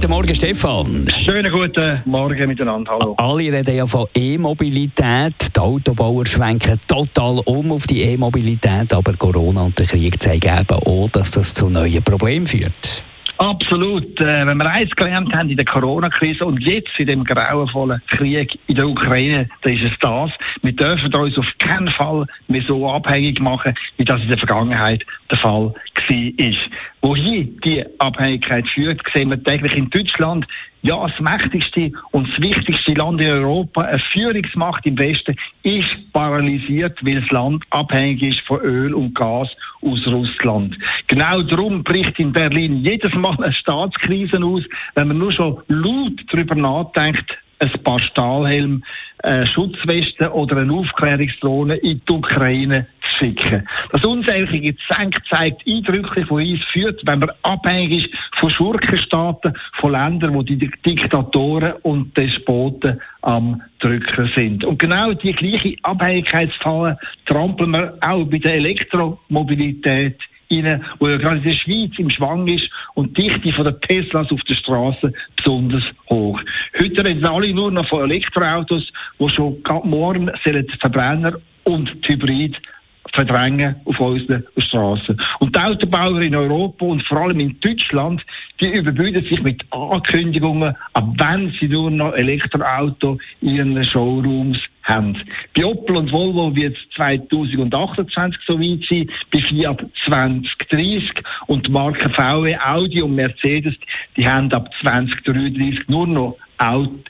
Guten Morgen, Stefan. Schönen guten Morgen miteinander. Hallo. Alle reden ja von E-Mobilität. Die Autobauer schwenken total um auf die E-Mobilität, aber Corona und der Krieg zeigen eben auch, dass das zu neuen Problemen führt. Absolut. Äh, wenn wir eins gelernt haben in der Corona-Krise und jetzt in dem grauenvollen Krieg in der Ukraine, dann ist es das. Wir dürfen uns auf keinen Fall mehr so abhängig machen, wie das in der Vergangenheit der Fall war. Wohin die Abhängigkeit führt, sehen wir täglich in Deutschland. Ja, das mächtigste und das wichtigste Land in Europa, eine Führungsmacht im Westen, ist paralysiert, weil das Land abhängig ist von Öl und Gas aus Russland. Genau darum bricht in Berlin jedes Mal eine Staatskrise aus, wenn man nur schon laut darüber nachdenkt, ein paar Stahlhelm, Schutzwesten oder eine Aufklärungsdrohne in die Ukraine zu schicken. Das unsägliche Gezänk zeigt eindrücklich, wo uns führt, wenn man abhängig ist von Schurkenstaaten, von Ländern, wo die Diktatoren und Despoten am Drücken sind. Und genau die gleiche Abhängigkeitsfalle trampeln wir auch bei der Elektromobilität rein, wo ja gerade in der Schweiz im Schwang ist und die Dichte von den Teslas auf der Straße besonders hoch. Heute reden alle nur noch von Elektroautos, wo schon morgen sollen Verbrenner und Hybrid verdrängen auf unseren Straßen. Und die Autobauer in Europa und vor allem in Deutschland, die überbüden sich mit Ankündigungen, ab wenn sie nur noch Elektroauto in ihren Showrooms haben. Bei Opel und Volvo wird es 2028 so weit sein, bei Fiat 2030 und die Marken VW, Audi und Mercedes, die haben ab 2033 nur noch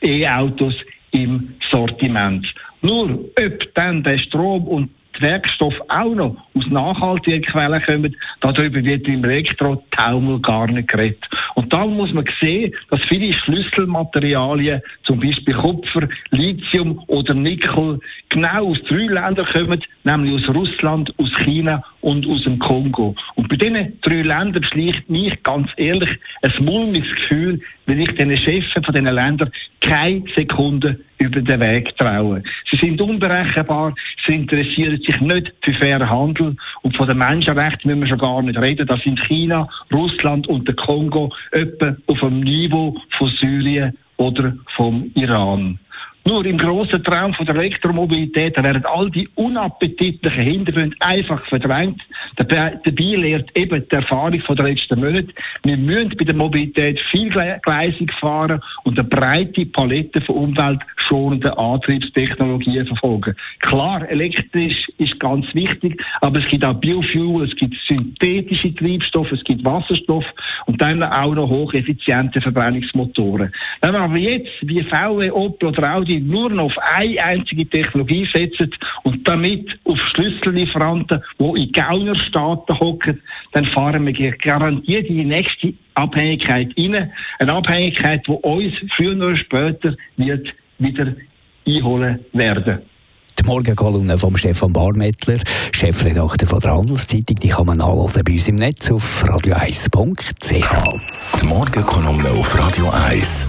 E-Autos im Sortiment. Nur ob dann der Strom und die Werkstoffe auch noch aus nachhaltigen Quellen kommen, darüber wird im Elektro-Taumel gar nicht geredet. Und dann muss man sehen, dass viele Schlüsselmaterialien, zum Beispiel Kupfer, Lithium oder Nickel, genau aus drei Ländern kommen, nämlich aus Russland, aus China und aus dem Kongo. Und bei diesen drei Ländern schlicht mich ganz ehrlich ein mulmiges Gefühl, wenn ich den Chefs von diesen Ländern keine Sekunde über den Weg traue. Sie sind unberechenbar, sie interessieren sich nicht für fairen Handel und von den Menschenrechten müssen wir schon gar nicht reden. Das sind China, Russland und der Kongo etwa auf dem Niveau von Syrien oder vom Iran. Nur im grossen Traum von der Elektromobilität werden all die unappetitlichen Hintergründe einfach verdrängt. Dabei, lehrt eben die Erfahrung von der letzten Monate, wir müssen bei der Mobilität vielgleisig fahren und eine breite Palette von umweltschonenden Antriebstechnologien verfolgen. Klar, elektrisch ist ganz wichtig, aber es gibt auch Biofuel, es gibt synthetische Treibstoffe, es gibt Wasserstoff und dann auch noch hocheffiziente Verbrennungsmotoren. Wenn wir aber jetzt wie VW, Opel oder Audi nur noch auf eine einzige Technologie setzen und damit auf Schlüssellieferanten, die in Gaunerstaaten hocken, dann fahren wir garantiert in die nächste Abhängigkeit rein. Eine Abhängigkeit, die uns früher oder später wird wieder einholen werden. Die Morgenkolumne von Stefan Barmettler, Chefredakteur von der Handelszeitung, die kann man nachlesen bei uns im Netz auf radio1.ch. Die Morgenkolumne auf Radio 1.